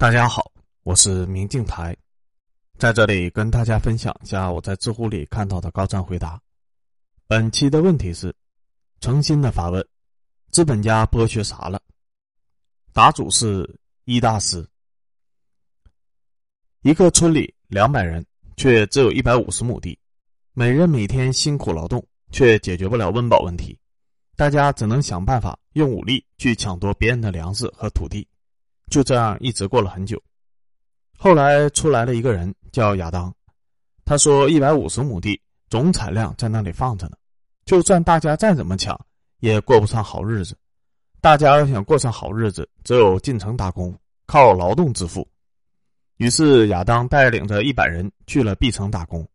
大家好，我是明镜台，在这里跟大家分享一下我在知乎里看到的高赞回答。本期的问题是：诚心的发问，资本家剥削啥了？答主是一大师。一个村里两百人，却只有一百五十亩地，每人每天辛苦劳动，却解决不了温饱问题，大家只能想办法用武力去抢夺别人的粮食和土地。就这样一直过了很久，后来出来了一个人叫亚当，他说一百五十亩地总产量在那里放着呢，就算大家再怎么抢，也过不上好日子。大家要想过上好日子，只有进城打工，靠劳动致富。于是亚当带领着一百人去了 B 城打工，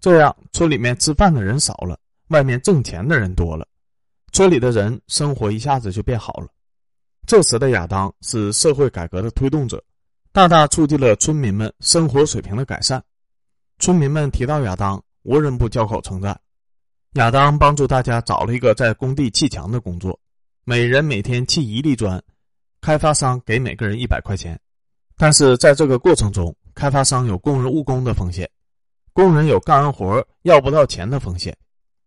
这样村里面吃饭的人少了，外面挣钱的人多了，村里的人生活一下子就变好了。这时的亚当是社会改革的推动者，大大促进了村民们生活水平的改善。村民们提到亚当，无人不交口称赞。亚当帮助大家找了一个在工地砌墙的工作，每人每天砌一粒砖，开发商给每个人一百块钱。但是在这个过程中，开发商有工人误工的风险，工人有干完活要不到钱的风险，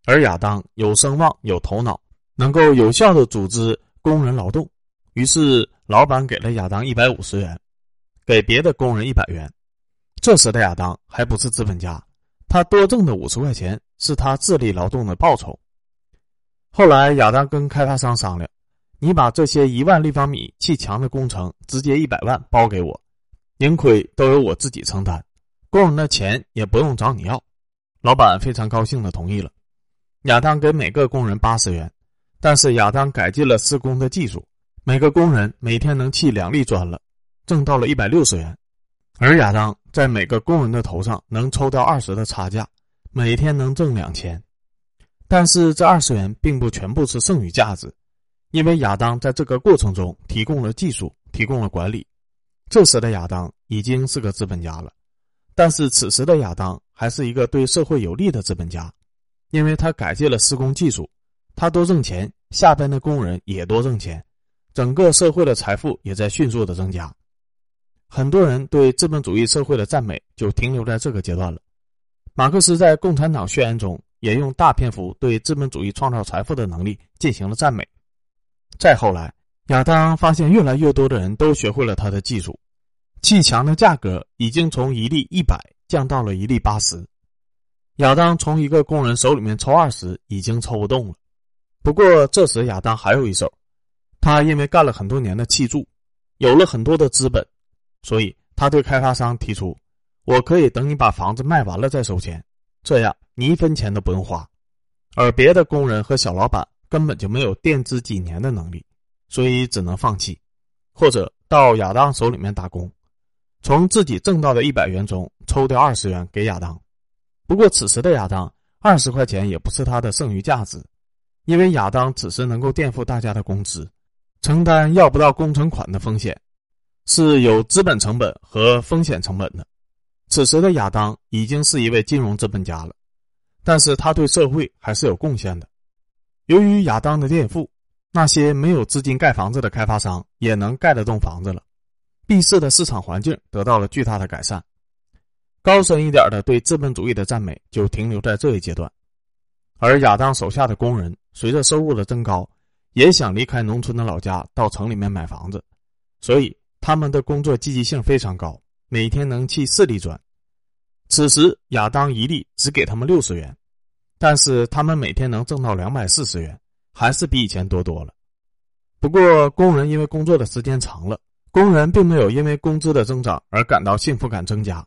而亚当有声望、有头脑，能够有效的组织工人劳动。于是，老板给了亚当一百五十元，给别的工人一百元。这时的亚当还不是资本家，他多挣的五十块钱是他智力劳动的报酬。后来，亚当跟开发商商量：“你把这些一万立方米砌墙的工程直接一百万包给我，盈亏都由我自己承担，工人的钱也不用找你要。”老板非常高兴的同意了。亚当给每个工人八十元，但是亚当改进了施工的技术。每个工人每天能砌两粒砖了，挣到了一百六十元，而亚当在每个工人的头上能抽掉二十的差价，每天能挣两千。但是这二十元并不全部是剩余价值，因为亚当在这个过程中提供了技术，提供了管理。这时的亚当已经是个资本家了，但是此时的亚当还是一个对社会有利的资本家，因为他改进了施工技术，他多挣钱，下边的工人也多挣钱。整个社会的财富也在迅速的增加，很多人对资本主义社会的赞美就停留在这个阶段了。马克思在《共产党宣言》中也用大篇幅对资本主义创造财富的能力进行了赞美。再后来，亚当发现越来越多的人都学会了他的技术，砌墙的价格已经从一粒一百降到了一粒八十。亚当从一个工人手里面抽二十已经抽不动了。不过这时亚当还有一手。他因为干了很多年的砌筑，有了很多的资本，所以他对开发商提出：“我可以等你把房子卖完了再收钱，这样你一分钱都不用花。”而别的工人和小老板根本就没有垫资几年的能力，所以只能放弃，或者到亚当手里面打工，从自己挣到的一百元中抽掉二十元给亚当。不过此时的亚当二十块钱也不是他的剩余价值，因为亚当此时能够垫付大家的工资。承担要不到工程款的风险，是有资本成本和风险成本的。此时的亚当已经是一位金融资本家了，但是他对社会还是有贡献的。由于亚当的垫付，那些没有资金盖房子的开发商也能盖得动房子了，B 市的市场环境得到了巨大的改善。高深一点的对资本主义的赞美就停留在这一阶段，而亚当手下的工人随着收入的增高。也想离开农村的老家到城里面买房子，所以他们的工作积极性非常高，每天能砌四粒砖。此时亚当一粒只给他们六十元，但是他们每天能挣到两百四十元，还是比以前多多了。不过工人因为工作的时间长了，工人并没有因为工资的增长而感到幸福感增加。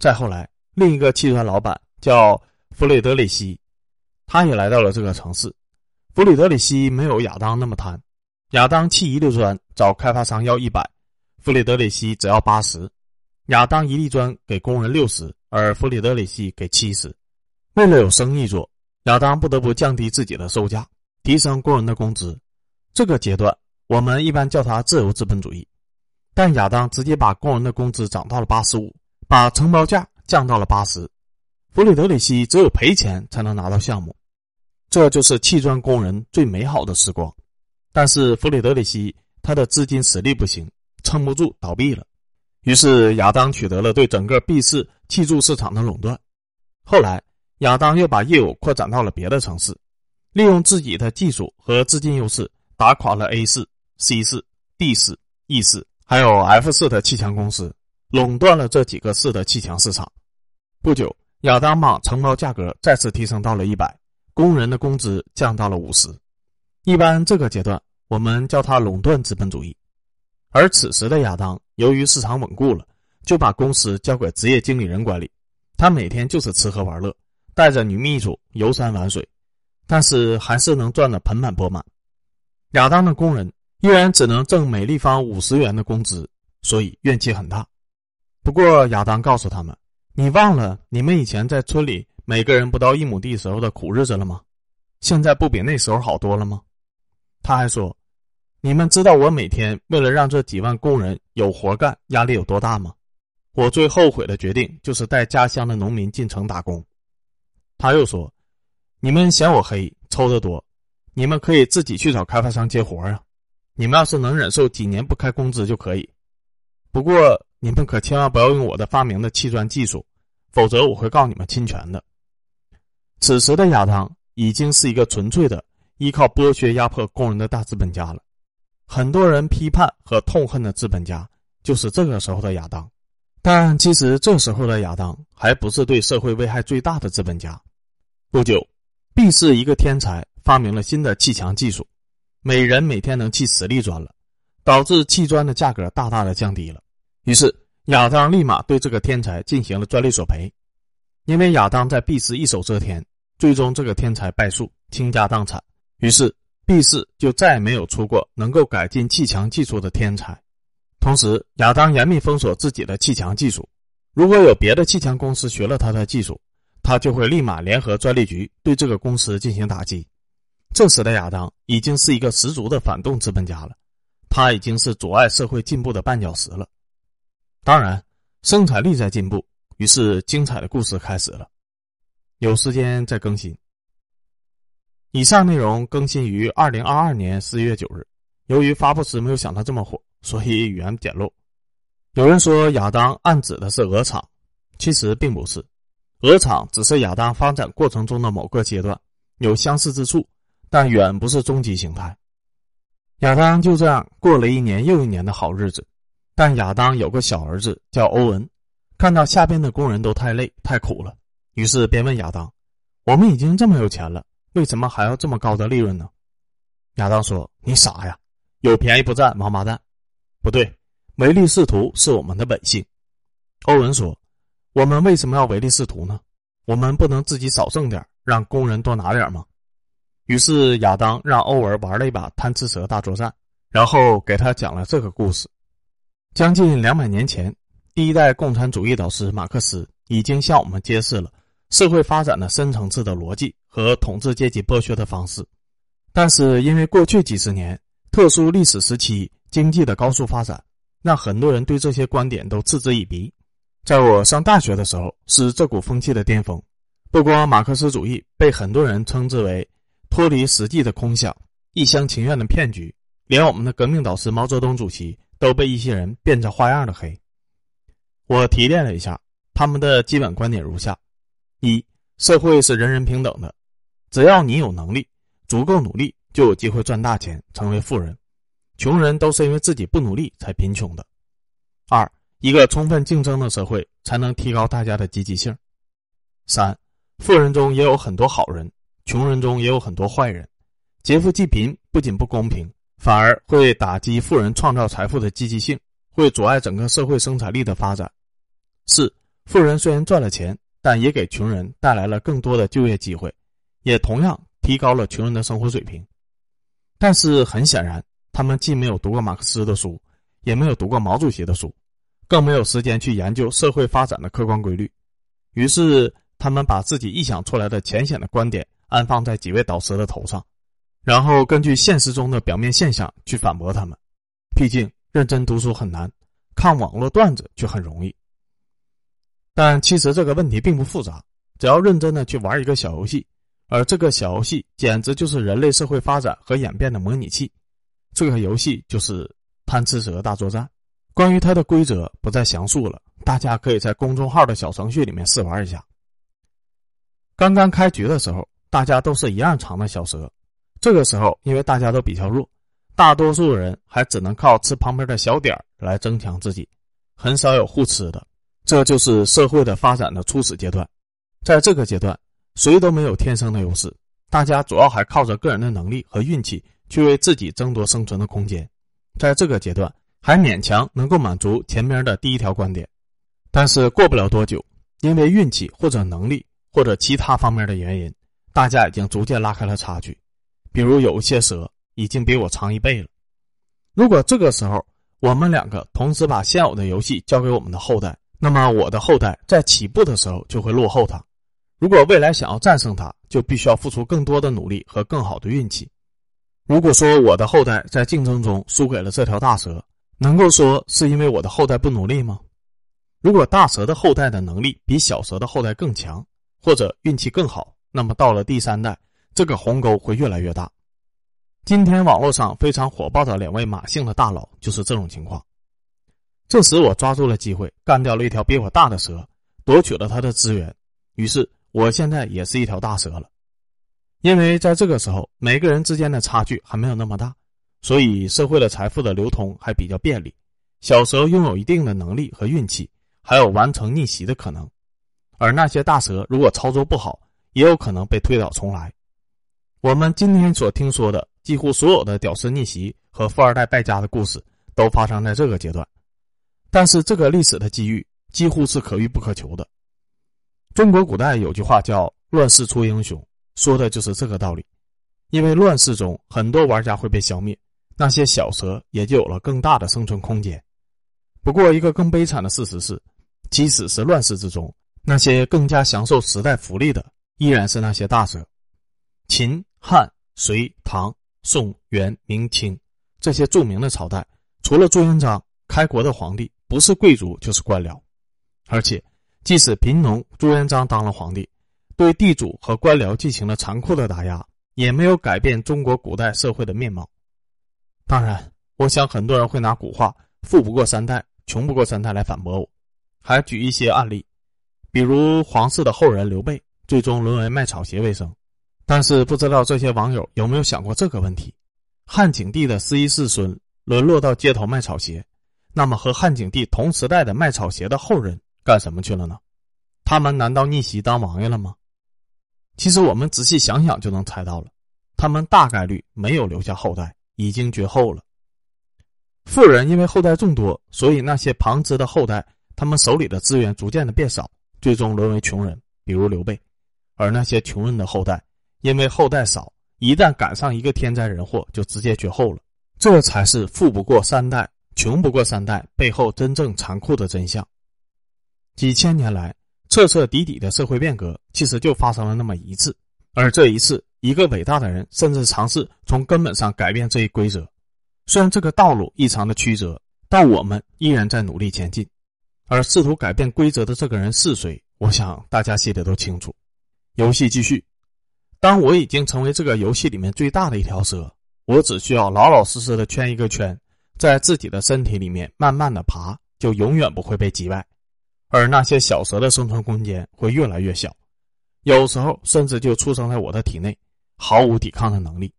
再后来，另一个砌砖老板叫弗雷德里希，他也来到了这个城市。弗里德里希没有亚当那么贪，亚当砌一粒砖找开发商要一百，弗里德里希只要八十。亚当一粒砖给工人六十，而弗里德里希给七十。为了有生意做，亚当不得不降低自己的售价，提升工人的工资。这个阶段我们一般叫它自由资本主义。但亚当直接把工人的工资涨到了八十五，把承包价降到了八十。弗里德里希只有赔钱才能拿到项目。这就是砌砖工人最美好的时光，但是弗里德里希他的资金实力不行，撑不住倒闭了。于是亚当取得了对整个 B 市砌筑市场的垄断。后来，亚当又把业务扩展到了别的城市，利用自己的技术和资金优势，打垮了 A 市、C 市、D 市、E 市，还有 F 市的砌墙公司，垄断了这几个市的砌墙市场。不久，亚当把承包价格再次提升到了一百，工人的工资降到了五十。一般这个阶段，我们叫它垄断资本主义。而此时的亚当，由于市场稳固了，就把公司交给职业经理人管理。他每天就是吃喝玩乐，带着女秘书游山玩水，但是还是能赚得盆满钵满。亚当的工人依然只能挣每立方五十元的工资，所以怨气很大。不过亚当告诉他们：“你忘了你们以前在村里每个人不到一亩地时候的苦日子了吗？现在不比那时候好多了吗？”他还说：“你们知道我每天为了让这几万工人有活干，压力有多大吗？我最后悔的决定就是带家乡的农民进城打工。”他又说：“你们嫌我黑，抽的多，你们可以自己去找开发商接活啊。你们要是能忍受几年不开工资就可以。不过你们可千万不要用我的发明的砌砖技术，否则我会告你们侵权的。”此时的亚当已经是一个纯粹的。依靠剥削压迫工人的大资本家了，很多人批判和痛恨的资本家就是这个时候的亚当，但其实这时候的亚当还不是对社会危害最大的资本家。不久，B 市一个天才发明了新的砌墙技术，每人每天能砌十粒砖了，导致砌砖的价格大大的降低了。于是亚当立马对这个天才进行了专利索赔，因为亚当在 B 市一手遮天，最终这个天才败诉，倾家荡产。于是，B 市就再也没有出过能够改进砌墙技术的天才。同时，亚当严密封锁自己的砌墙技术。如果有别的砌墙公司学了他的技术，他就会立马联合专利局对这个公司进行打击。这时的亚当已经是一个十足的反动资本家了，他已经是阻碍社会进步的绊脚石了。当然，生产力在进步，于是精彩的故事开始了。有时间再更新。以上内容更新于二零二二年四月九日。由于发布时没有想到这么火，所以语言简陋。有人说亚当暗指的是鹅厂，其实并不是。鹅厂只是亚当发展过程中的某个阶段，有相似之处，但远不是终极形态。亚当就这样过了一年又一年的好日子。但亚当有个小儿子叫欧文，看到下边的工人都太累太苦了，于是便问亚当：“我们已经这么有钱了。”为什么还要这么高的利润呢？亚当说：“你傻呀，有便宜不占，王八蛋。”不对，唯利是图是我们的本性。欧文说：“我们为什么要唯利是图呢？我们不能自己少挣点，让工人多拿点吗？”于是亚当让欧文玩了一把贪吃蛇大作战，然后给他讲了这个故事：将近两百年前，第一代共产主义导师马克思已经向我们揭示了。社会发展的深层次的逻辑和统治阶级剥削的方式，但是因为过去几十年特殊历史时期经济的高速发展，让很多人对这些观点都嗤之以鼻。在我上大学的时候，是这股风气的巅峰。不光马克思主义被很多人称之为脱离实际的空想、一厢情愿的骗局，连我们的革命导师毛泽东主席都被一些人变着花样的黑。我提炼了一下他们的基本观点如下。一社会是人人平等的，只要你有能力，足够努力，就有机会赚大钱，成为富人。穷人都是因为自己不努力才贫穷的。二一个充分竞争的社会，才能提高大家的积极性。三富人中也有很多好人，穷人中也有很多坏人。劫富济贫不仅不公平，反而会打击富人创造财富的积极性，会阻碍整个社会生产力的发展。四富人虽然赚了钱。但也给穷人带来了更多的就业机会，也同样提高了穷人的生活水平。但是很显然，他们既没有读过马克思的书，也没有读过毛主席的书，更没有时间去研究社会发展的客观规律。于是，他们把自己臆想出来的浅显的观点安放在几位导师的头上，然后根据现实中的表面现象去反驳他们。毕竟，认真读书很难，看网络段子却很容易。但其实这个问题并不复杂，只要认真的去玩一个小游戏，而这个小游戏简直就是人类社会发展和演变的模拟器。这个游戏就是贪吃蛇大作战，关于它的规则不再详述了，大家可以在公众号的小程序里面试玩一下。刚刚开局的时候，大家都是一样长的小蛇，这个时候因为大家都比较弱，大多数人还只能靠吃旁边的小点来增强自己，很少有互吃的。这就是社会的发展的初始阶段，在这个阶段，谁都没有天生的优势，大家主要还靠着个人的能力和运气去为自己争夺生存的空间。在这个阶段，还勉强能够满足前面的第一条观点，但是过不了多久，因为运气或者能力或者其他方面的原因，大家已经逐渐拉开了差距。比如有一些蛇已经比我长一倍了。如果这个时候我们两个同时把现有的游戏交给我们的后代，那么我的后代在起步的时候就会落后他。如果未来想要战胜他，就必须要付出更多的努力和更好的运气。如果说我的后代在竞争中输给了这条大蛇，能够说是因为我的后代不努力吗？如果大蛇的后代的能力比小蛇的后代更强，或者运气更好，那么到了第三代，这个鸿沟会越来越大。今天网络上非常火爆的两位马姓的大佬就是这种情况。这时，我抓住了机会，干掉了一条比我大的蛇，夺取了它的资源。于是，我现在也是一条大蛇了。因为在这个时候，每个人之间的差距还没有那么大，所以社会的财富的流通还比较便利。小蛇拥有一定的能力和运气，还有完成逆袭的可能；而那些大蛇如果操作不好，也有可能被推倒重来。我们今天所听说的几乎所有的屌丝逆袭和富二代败家的故事，都发生在这个阶段。但是这个历史的机遇几乎是可遇不可求的。中国古代有句话叫“乱世出英雄”，说的就是这个道理。因为乱世中很多玩家会被消灭，那些小蛇也就有了更大的生存空间。不过，一个更悲惨的事实是，即使是乱世之中，那些更加享受时代福利的依然是那些大蛇。秦、汉、隋、唐、宋、元、明清这些著名的朝代，除了朱元璋开国的皇帝。不是贵族就是官僚，而且即使贫农朱元璋当了皇帝，对地主和官僚进行了残酷的打压，也没有改变中国古代社会的面貌。当然，我想很多人会拿古话“富不过三代，穷不过三代”来反驳我，还举一些案例，比如皇室的后人刘备最终沦为卖草鞋为生。但是不知道这些网友有没有想过这个问题：汉景帝的十一世孙沦落到街头卖草鞋。那么，和汉景帝同时代的卖草鞋的后人干什么去了呢？他们难道逆袭当王爷了吗？其实我们仔细想想就能猜到了，他们大概率没有留下后代，已经绝后了。富人因为后代众多，所以那些旁支的后代，他们手里的资源逐渐的变少，最终沦为穷人，比如刘备；而那些穷人的后代，因为后代少，一旦赶上一个天灾人祸，就直接绝后了。这才是富不过三代。穷不过三代背后真正残酷的真相。几千年来，彻彻底底的社会变革其实就发生了那么一次，而这一次，一个伟大的人甚至尝试从根本上改变这一规则。虽然这个道路异常的曲折，但我们依然在努力前进。而试图改变规则的这个人是谁？我想大家心里都清楚。游戏继续，当我已经成为这个游戏里面最大的一条蛇，我只需要老老实实的圈一个圈。在自己的身体里面慢慢的爬，就永远不会被击败，而那些小蛇的生存空间会越来越小，有时候甚至就出生在我的体内，毫无抵抗的能力。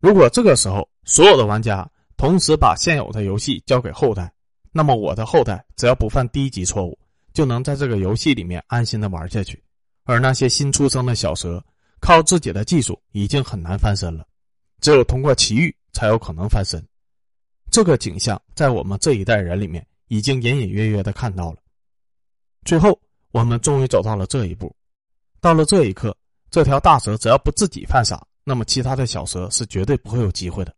如果这个时候所有的玩家同时把现有的游戏交给后代，那么我的后代只要不犯低级错误，就能在这个游戏里面安心的玩下去，而那些新出生的小蛇，靠自己的技术已经很难翻身了，只有通过奇遇才有可能翻身。这个景象在我们这一代人里面已经隐隐约约的看到了。最后，我们终于走到了这一步。到了这一刻，这条大蛇只要不自己犯傻，那么其他的小蛇是绝对不会有机会的。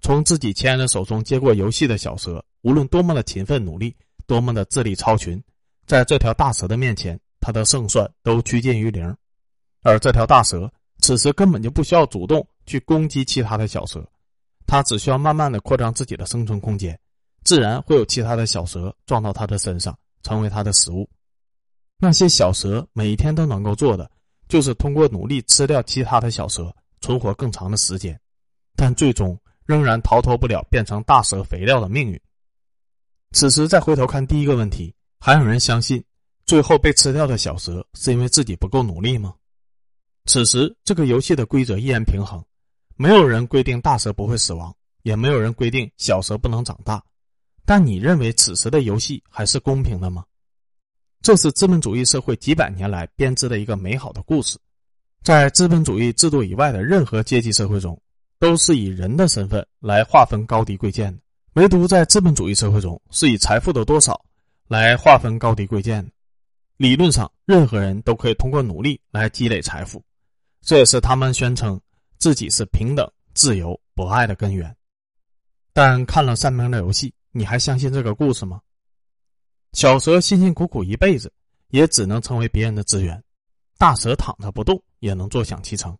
从自己亲人手中接过游戏的小蛇，无论多么的勤奋努力，多么的智力超群，在这条大蛇的面前，他的胜算都趋近于零。而这条大蛇此时根本就不需要主动去攻击其他的小蛇。它只需要慢慢的扩张自己的生存空间，自然会有其他的小蛇撞到它的身上，成为它的食物。那些小蛇每天都能够做的，就是通过努力吃掉其他的小蛇，存活更长的时间，但最终仍然逃脱不了变成大蛇肥料的命运。此时再回头看第一个问题，还有人相信最后被吃掉的小蛇是因为自己不够努力吗？此时这个游戏的规则依然平衡，没有人规定大蛇不会死亡，也没有人规定小蛇不能长大。但你认为此时的游戏还是公平的吗？这是资本主义社会几百年来编织的一个美好的故事。在资本主义制度以外的任何阶级社会中，都是以人的身份来划分高低贵贱的。唯独在资本主义社会中，是以财富的多少来划分高低贵贱的。理论上，任何人都可以通过努力来积累财富，这也是他们宣称自己是平等、自由、博爱的根源。但看了三明的游戏，你还相信这个故事吗？小蛇辛辛苦苦一辈子，也只能成为别人的资源；大蛇躺着不动，也能坐享其成。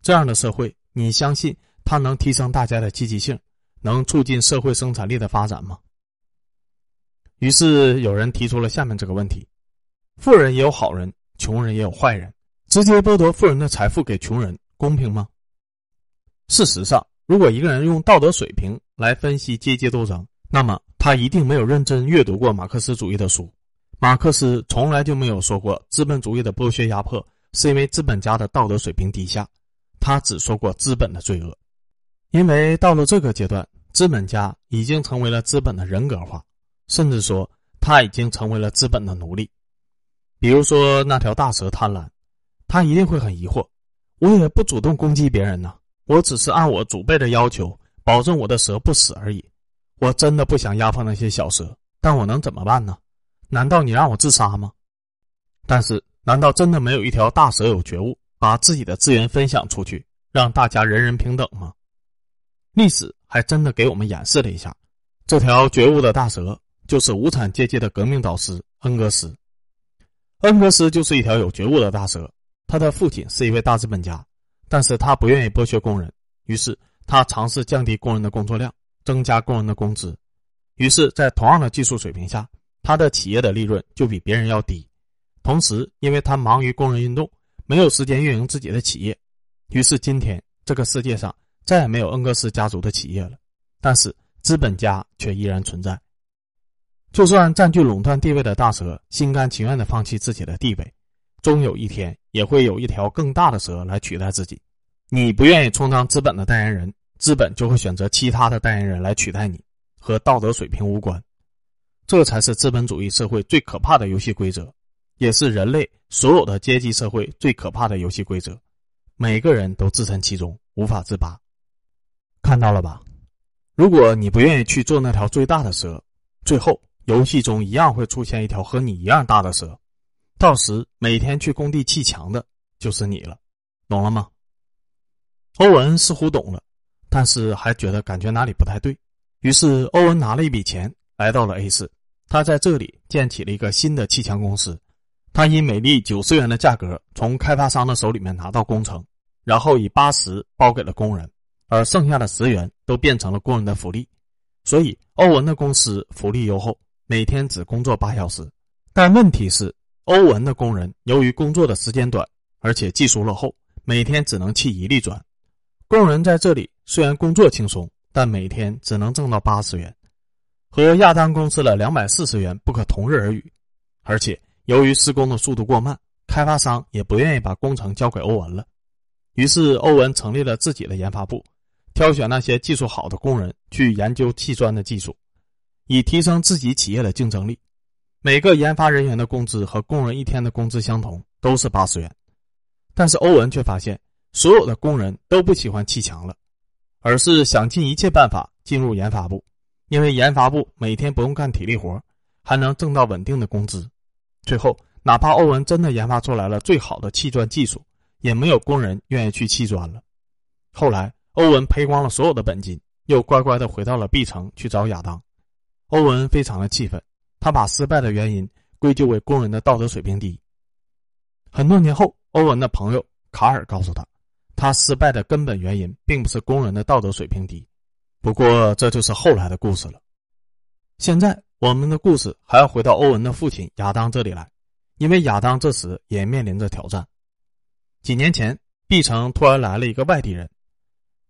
这样的社会，你相信它能提升大家的积极性？能促进社会生产力的发展吗？于是有人提出了下面这个问题：富人也有好人，穷人也有坏人，直接剥夺富人的财富给穷人，公平吗？事实上，如果一个人用道德水平来分析阶级斗争，那么他一定没有认真阅读过马克思主义的书。马克思从来就没有说过资本主义的剥削压迫是因为资本家的道德水平低下，他只说过资本的罪恶。因为到了这个阶段，资本家已经成为了资本的人格化，甚至说他已经成为了资本的奴隶。比如说那条大蛇贪婪，他一定会很疑惑：我也不主动攻击别人呢，我只是按我祖辈的要求，保证我的蛇不死而已。我真的不想压迫那些小蛇，但我能怎么办呢？难道你让我自杀吗？但是，难道真的没有一条大蛇有觉悟，把自己的资源分享出去，让大家人人平等吗？历史还真的给我们演示了一下，这条觉悟的大蛇就是无产阶级的革命导师恩格斯。恩格斯就是一条有觉悟的大蛇，他的父亲是一位大资本家，但是他不愿意剥削工人，于是他尝试降低工人的工作量，增加工人的工资。于是，在同样的技术水平下，他的企业的利润就比别人要低。同时，因为他忙于工人运动，没有时间运营自己的企业，于是今天这个世界上。再也没有恩格斯家族的企业了，但是资本家却依然存在。就算占据垄断地位的大蛇心甘情愿的放弃自己的地位，终有一天也会有一条更大的蛇来取代自己。你不愿意充当资本的代言人，资本就会选择其他的代言人来取代你，和道德水平无关。这才是资本主义社会最可怕的游戏规则，也是人类所有的阶级社会最可怕的游戏规则。每个人都置身其中，无法自拔。看到了吧？如果你不愿意去做那条最大的蛇，最后游戏中一样会出现一条和你一样大的蛇，到时每天去工地砌墙的就是你了，懂了吗？欧文似乎懂了，但是还觉得感觉哪里不太对。于是欧文拿了一笔钱来到了 A 市，他在这里建起了一个新的砌墙公司。他以每粒九十元的价格从开发商的手里面拿到工程，然后以八十包给了工人。而剩下的十元都变成了工人的福利，所以欧文的公司福利优厚，每天只工作八小时。但问题是，欧文的工人由于工作的时间短，而且技术落后，每天只能砌一粒砖。工人在这里虽然工作轻松，但每天只能挣到八十元，和亚当公司的两百四十元不可同日而语。而且由于施工的速度过慢，开发商也不愿意把工程交给欧文了。于是欧文成立了自己的研发部。挑选那些技术好的工人去研究砌砖的技术，以提升自己企业的竞争力。每个研发人员的工资和工人一天的工资相同，都是八十元。但是欧文却发现，所有的工人都不喜欢砌墙了，而是想尽一切办法进入研发部，因为研发部每天不用干体力活，还能挣到稳定的工资。最后，哪怕欧文真的研发出来了最好的砌砖技术，也没有工人愿意去砌砖了。后来。欧文赔光了所有的本金，又乖乖的回到了 B 城去找亚当。欧文非常的气愤，他把失败的原因归咎为工人的道德水平低。很多年后，欧文的朋友卡尔告诉他，他失败的根本原因并不是工人的道德水平低。不过这就是后来的故事了。现在我们的故事还要回到欧文的父亲亚当这里来，因为亚当这时也面临着挑战。几年前，B 城突然来了一个外地人。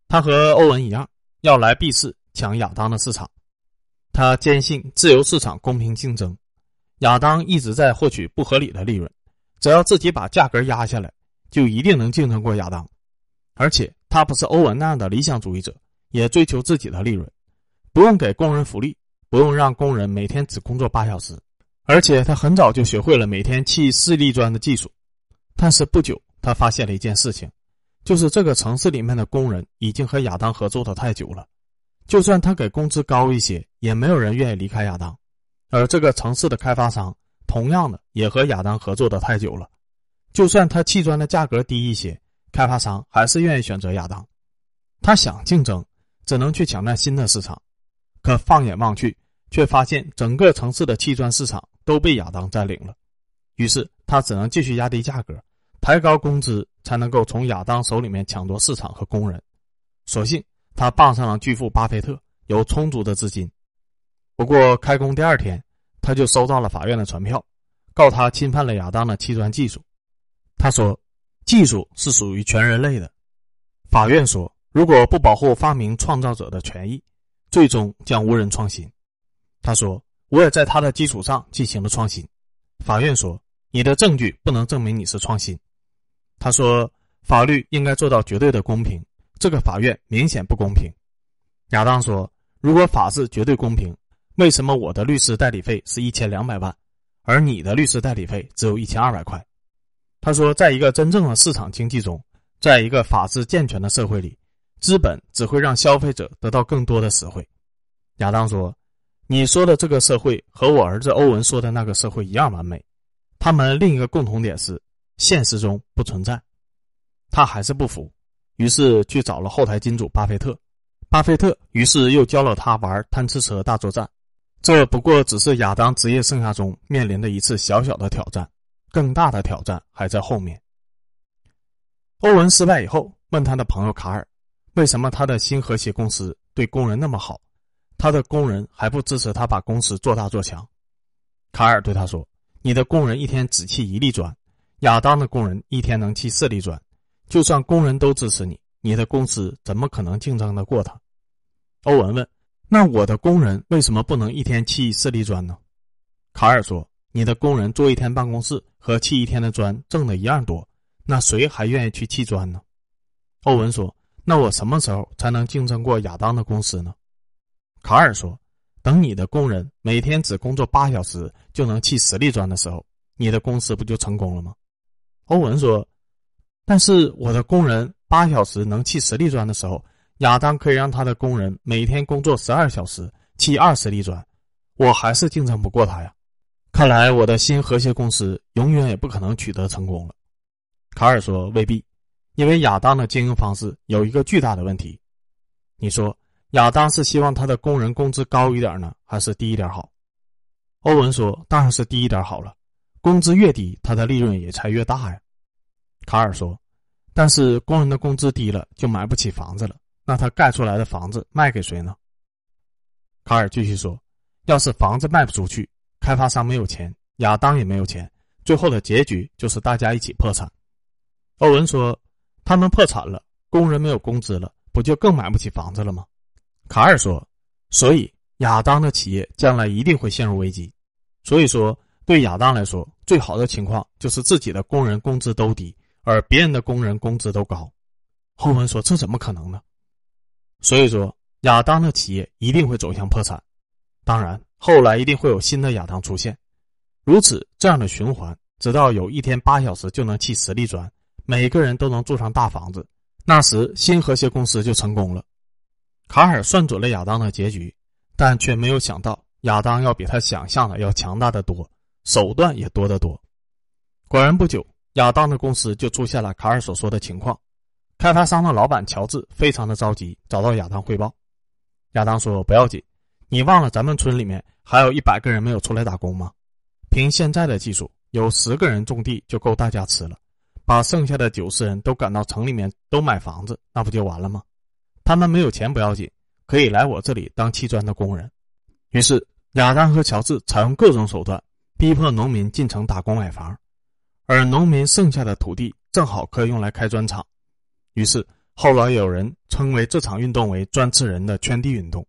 他和欧文一样，要来 B 市抢亚当的市场。他坚信自由市场公平竞争。亚当一直在获取不合理的利润，只要自己把价格压下来，就一定能竞争过亚当。而且他不是欧文那样的理想主义者，也追求自己的利润，不用给工人福利，不用让工人每天只工作八小时。而且他很早就学会了每天砌四粒砖的技术。但是不久，他发现了一件事情，就是这个城市里面的工人已经和亚当合作的太久了，就算他给工资高一些，也没有人愿意离开亚当。而这个城市的开发商，同样的也和亚当合作的太久了，就算他砌砖的价格低一些，开发商还是愿意选择亚当。他想竞争，只能去抢占新的市场，可放眼望去，却发现整个城市的砌砖市场都被亚当占领了。于是他只能继续压低价格，抬高工资，才能够从亚当手里面抢夺市场和工人。所幸他傍上了巨富巴菲特，有充足的资金。不过，开工第二天，他就收到了法院的传票，告他侵犯了亚当的砌砖技术。他说：“技术是属于全人类的。”法院说：“如果不保护发明创造者的权益，最终将无人创新。”他说：“我也在他的基础上进行了创新。”法院说：“你的证据不能证明你是创新。”他说：“法律应该做到绝对的公平，这个法院明显不公平。”亚当说：“如果法治绝对公平。”为什么我的律师代理费是一千两百万，而你的律师代理费只有一千二百块？他说，在一个真正的市场经济中，在一个法治健全的社会里，资本只会让消费者得到更多的实惠。亚当说：“你说的这个社会和我儿子欧文说的那个社会一样完美，他们另一个共同点是现实中不存在。”他还是不服，于是去找了后台金主巴菲特。巴菲特于是又教了他玩贪吃蛇大作战。这不过只是亚当职业生涯中面临的一次小小的挑战，更大的挑战还在后面。欧文失败以后，问他的朋友卡尔，为什么他的新和谐公司对工人那么好，他的工人还不支持他把公司做大做强？卡尔对他说：“你的工人一天只砌一粒砖，亚当的工人一天能砌四粒砖，就算工人都支持你，你的公司怎么可能竞争得过他？”欧文问。那我的工人为什么不能一天砌四粒砖呢？卡尔说：“你的工人坐一天办公室和砌一天的砖挣的一样多，那谁还愿意去砌砖呢？”欧文说：“那我什么时候才能竞争过亚当的公司呢？”卡尔说：“等你的工人每天只工作八小时就能砌十粒砖的时候，你的公司不就成功了吗？”欧文说：“但是我的工人八小时能砌十粒砖的时候。”亚当可以让他的工人每天工作十二小时，砌二十粒砖，我还是竞争不过他呀。看来我的新和谐公司永远也不可能取得成功了。卡尔说：“未必，因为亚当的经营方式有一个巨大的问题。你说亚当是希望他的工人工资高一点呢，还是低一点好？”欧文说：“当然是低一点好了，工资越低，他的利润也才越大呀。”卡尔说：“但是工人的工资低了，就买不起房子了。”那他盖出来的房子卖给谁呢？卡尔继续说：“要是房子卖不出去，开发商没有钱，亚当也没有钱，最后的结局就是大家一起破产。”欧文说：“他们破产了，工人没有工资了，不就更买不起房子了吗？”卡尔说：“所以亚当的企业将来一定会陷入危机。所以说，对亚当来说，最好的情况就是自己的工人工资都低，而别人的工人工资都高。”后文说：“这怎么可能呢？”所以说，亚当的企业一定会走向破产。当然，后来一定会有新的亚当出现，如此这样的循环，直到有一天八小时就能砌十粒砖，每个人都能住上大房子，那时新和谐公司就成功了。卡尔算准了亚当的结局，但却没有想到亚当要比他想象的要强大的多，手段也多得多。果然，不久亚当的公司就出现了卡尔所说的情况。开发商的老板乔治非常的着急，找到亚当汇报。亚当说：“不要紧，你忘了咱们村里面还有一百个人没有出来打工吗？凭现在的技术，有十个人种地就够大家吃了。把剩下的九十人都赶到城里面都买房子，那不就完了吗？他们没有钱不要紧，可以来我这里当砌砖的工人。”于是亚当和乔治采用各种手段，逼迫农民进城打工买房，而农民剩下的土地正好可以用来开砖厂。于是，后来有人称为这场运动为“专吃人”的圈地运动。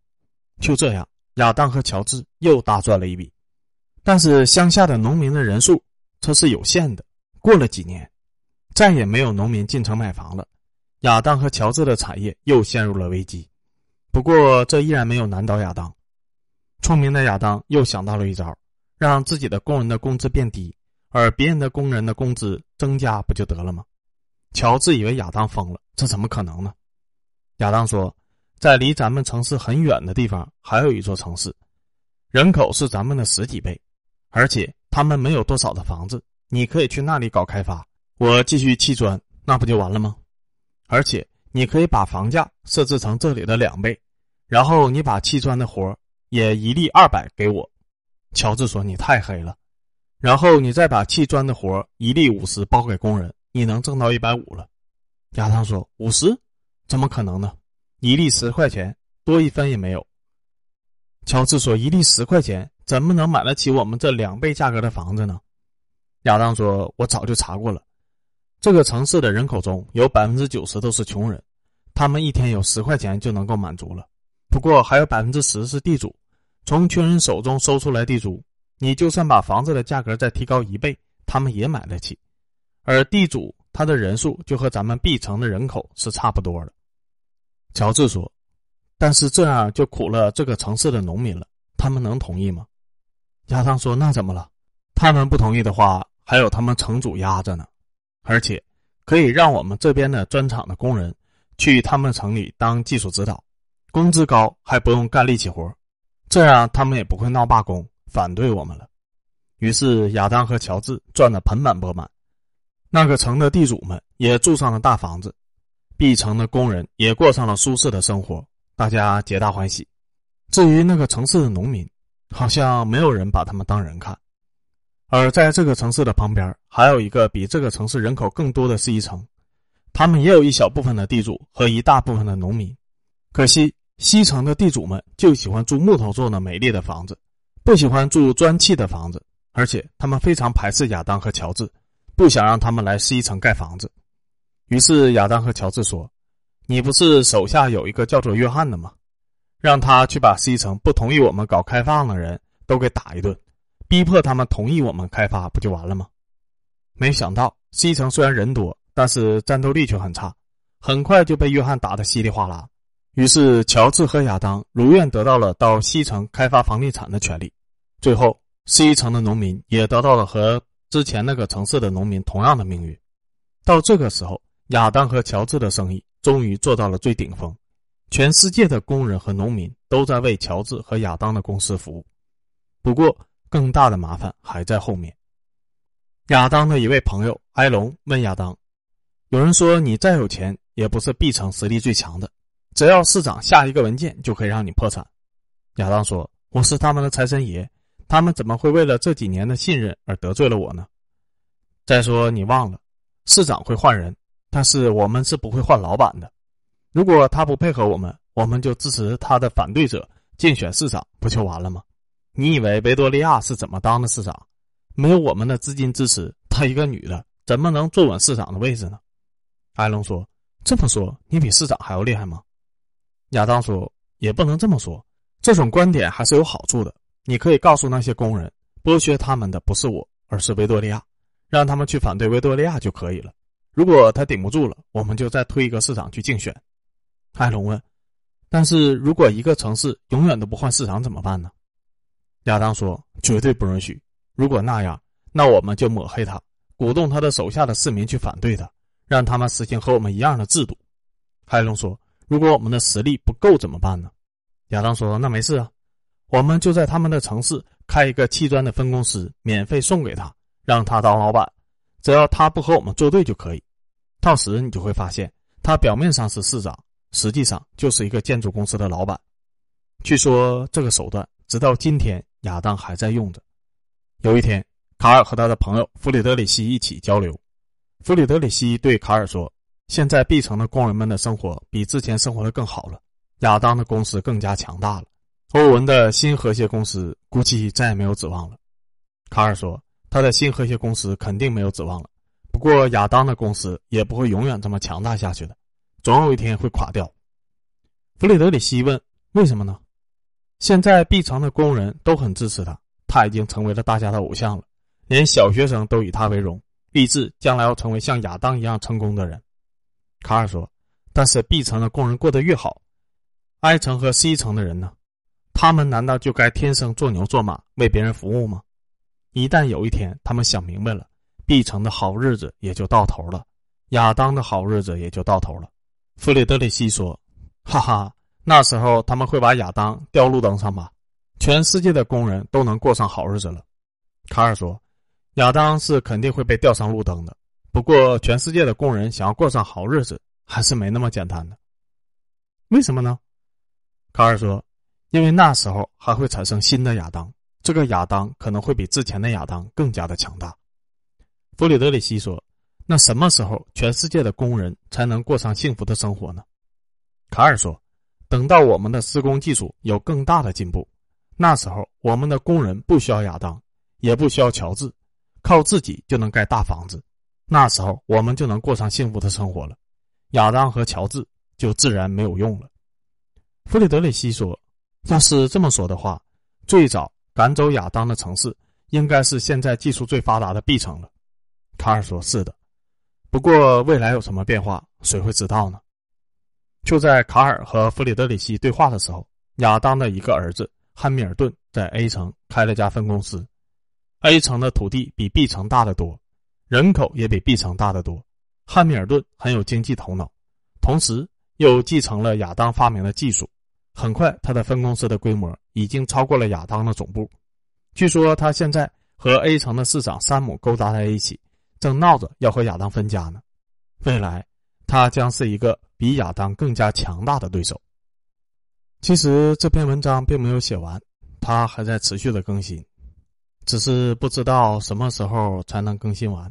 就这样，亚当和乔治又大赚了一笔。但是乡下的农民的人数这是有限的。过了几年，再也没有农民进城买房了，亚当和乔治的产业又陷入了危机。不过这依然没有难倒亚当。聪明的亚当又想到了一招，让自己的工人的工资变低，而别人的工人的工资增加，不就得了吗？乔治以为亚当疯了，这怎么可能呢？亚当说，在离咱们城市很远的地方，还有一座城市，人口是咱们的十几倍。而且他们没有多少的房子，你可以去那里搞开发。我继续砌砖，那不就完了吗？而且你可以把房价设置成这里的两倍，然后你把砌砖的活也一粒二百给我。乔治说：“你太黑了。”然后你再把砌砖的活一粒五十包给工人，你能挣到一百五了。亚当说：“五十？怎么可能呢？一粒十块钱，多一分也没有。”乔治说：“一粒十块钱。”怎么能买得起我们这两倍价格的房子呢？亚当说：“我早就查过了，这个城市的人口中有百分之九十都是穷人，他们一天有十块钱就能够满足了。不过还有百分之十是地主，从穷人手中收出来地租，你就算把房子的价格再提高一倍，他们也买得起。而地主他的人数就和咱们 B 城的人口是差不多的。”乔治说：“但是这样就苦了这个城市的农民了，他们能同意吗？”亚当说：“那怎么了？他们不同意的话，还有他们城主压着呢，而且可以让我们这边的砖厂的工人去他们城里当技术指导，工资高，还不用干力气活，这样他们也不会闹罢工反对我们了。”于是亚当和乔治赚得盆满钵满，那个城的地主们也住上了大房子，B 城的工人也过上了舒适的生活，大家皆大欢喜。至于那个城市的农民，好像没有人把他们当人看，而在这个城市的旁边，还有一个比这个城市人口更多的是一城，他们也有一小部分的地主和一大部分的农民。可惜西城的地主们就喜欢住木头做的美丽的房子，不喜欢住砖砌的房子，而且他们非常排斥亚当和乔治，不想让他们来西城盖房子。于是亚当和乔治说：“你不是手下有一个叫做约翰的吗？”让他去把西城不同意我们搞开放的人都给打一顿，逼迫他们同意我们开发，不就完了吗？没想到西城虽然人多，但是战斗力却很差，很快就被约翰打得稀里哗啦。于是乔治和亚当如愿得到了到西城开发房地产的权利。最后，西城的农民也得到了和之前那个城市的农民同样的命运。到这个时候，亚当和乔治的生意终于做到了最顶峰。全世界的工人和农民都在为乔治和亚当的公司服务，不过更大的麻烦还在后面。亚当的一位朋友埃隆问亚当：“有人说你再有钱也不是 B 城实力最强的，只要市长下一个文件就可以让你破产。”亚当说：“我是他们的财神爷，他们怎么会为了这几年的信任而得罪了我呢？再说你忘了，市长会换人，但是我们是不会换老板的。”如果他不配合我们，我们就支持他的反对者竞选市长，不就完了吗？你以为维多利亚是怎么当的市长？没有我们的资金支持，她一个女的怎么能坐稳市长的位置呢？艾隆说：“这么说，你比市长还要厉害吗？”亚当说：“也不能这么说，这种观点还是有好处的。你可以告诉那些工人，剥削他们的不是我，而是维多利亚，让他们去反对维多利亚就可以了。如果他顶不住了，我们就再推一个市长去竞选。”艾隆问：“但是如果一个城市永远都不换市长怎么办呢？”亚当说：“绝对不允许。如果那样，那我们就抹黑他，鼓动他的手下的市民去反对他，让他们实行和我们一样的制度。”艾隆说：“如果我们的实力不够怎么办呢？”亚当说：“那没事啊，我们就在他们的城市开一个砌砖的分公司，免费送给他，让他当老板，只要他不和我们作对就可以。到时你就会发现，他表面上是市长。”实际上就是一个建筑公司的老板。据说这个手段直到今天亚当还在用着。有一天，卡尔和他的朋友弗里德里希一起交流。弗里德里希对卡尔说：“现在 B 城的工人们的生活比之前生活的更好了，亚当的公司更加强大了。欧文的新和谐公司估计再也没有指望了。”卡尔说：“他的新和谐公司肯定没有指望了，不过亚当的公司也不会永远这么强大下去的。”总有一天会垮掉。弗里德里希问：“为什么呢？”现在 B 城的工人都很支持他，他已经成为了大家的偶像了，连小学生都以他为荣，立志将来要成为像亚当一样成功的人。卡尔说：“但是 B 城的工人过得越好，I 城和 C 城的人呢？他们难道就该天生做牛做马，为别人服务吗？一旦有一天他们想明白了，B 城的好日子也就到头了，亚当的好日子也就到头了。”弗里德里希说：“哈哈，那时候他们会把亚当吊路灯上吧？全世界的工人都能过上好日子了。”卡尔说：“亚当是肯定会被吊上路灯的。”不过，全世界的工人想要过上好日子，还是没那么简单的。为什么呢？卡尔说：“因为那时候还会产生新的亚当，这个亚当可能会比之前的亚当更加的强大。”弗里德里希说：“那什么时候全世界的工人才能过上幸福的生活呢？”卡尔说：“等到我们的施工技术有更大的进步，那时候我们的工人不需要亚当，也不需要乔治，靠自己就能盖大房子。”那时候我们就能过上幸福的生活了，亚当和乔治就自然没有用了。弗里德里希说：“要是这么说的话，最早赶走亚当的城市应该是现在技术最发达的 B 城了。”卡尔说：“是的，不过未来有什么变化，谁会知道呢？”就在卡尔和弗里德里希对话的时候，亚当的一个儿子汉密尔顿在 A 城开了家分公司。A 城的土地比 B 城大得多。人口也比 B 城大得多，汉密尔顿很有经济头脑，同时又继承了亚当发明的技术。很快，他的分公司的规模已经超过了亚当的总部。据说他现在和 A 城的市长山姆勾搭在一起，正闹着要和亚当分家呢。未来，他将是一个比亚当更加强大的对手。其实这篇文章并没有写完，它还在持续的更新，只是不知道什么时候才能更新完。